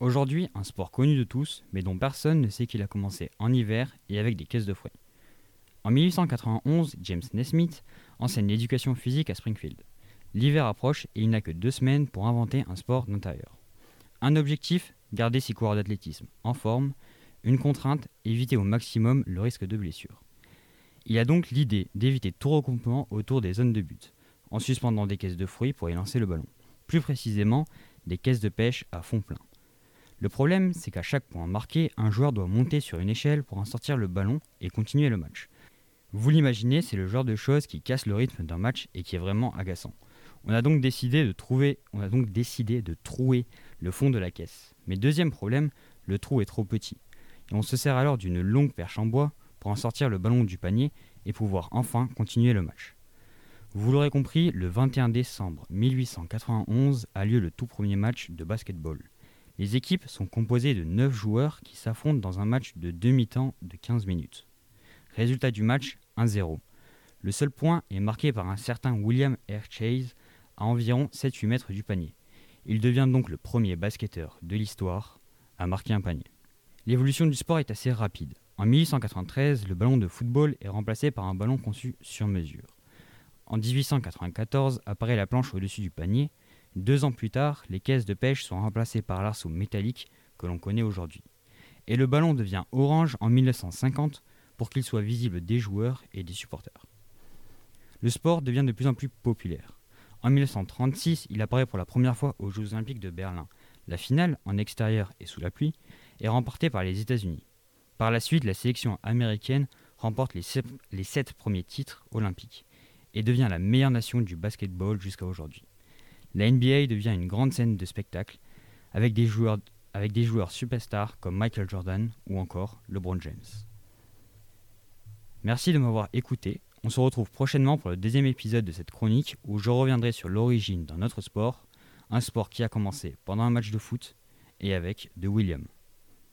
Aujourd'hui, un sport connu de tous, mais dont personne ne sait qu'il a commencé en hiver et avec des caisses de fruits. En 1891, James Nesmith enseigne l'éducation physique à Springfield. L'hiver approche et il n'a que deux semaines pour inventer un sport d'intérieur. Un objectif, garder ses coureurs d'athlétisme en forme. Une contrainte, éviter au maximum le risque de blessure. Il a donc l'idée d'éviter tout regroupement autour des zones de but, en suspendant des caisses de fruits pour y lancer le ballon. Plus précisément, des caisses de pêche à fond plein. Le problème, c'est qu'à chaque point marqué, un joueur doit monter sur une échelle pour en sortir le ballon et continuer le match. Vous l'imaginez, c'est le genre de choses qui casse le rythme d'un match et qui est vraiment agaçant. On a donc décidé de trouver, on a donc décidé de trouer le fond de la caisse. Mais deuxième problème, le trou est trop petit. Et on se sert alors d'une longue perche en bois pour en sortir le ballon du panier et pouvoir enfin continuer le match. Vous l'aurez compris, le 21 décembre 1891 a lieu le tout premier match de basketball. Les équipes sont composées de 9 joueurs qui s'affrontent dans un match de demi-temps de 15 minutes. Résultat du match 1-0. Le seul point est marqué par un certain William R. Chase à environ 7-8 mètres du panier. Il devient donc le premier basketteur de l'histoire à marquer un panier. L'évolution du sport est assez rapide. En 1893, le ballon de football est remplacé par un ballon conçu sur mesure. En 1894 apparaît la planche au-dessus du panier. Deux ans plus tard, les caisses de pêche sont remplacées par l'arceau métallique que l'on connaît aujourd'hui. Et le ballon devient orange en 1950 pour qu'il soit visible des joueurs et des supporters. Le sport devient de plus en plus populaire. En 1936, il apparaît pour la première fois aux Jeux Olympiques de Berlin. La finale, en extérieur et sous la pluie, est remportée par les États-Unis. Par la suite, la sélection américaine remporte les sept, premiers titres olympiques et devient la meilleure nation du basketball jusqu'à aujourd'hui. La NBA devient une grande scène de spectacle avec des joueurs, superstars comme Michael Jordan ou encore LeBron James. Merci de m'avoir écouté. On se retrouve prochainement pour le deuxième épisode de cette chronique où je reviendrai sur l'origine d'un autre sport, un sport qui a commencé pendant un match de foot et avec de William.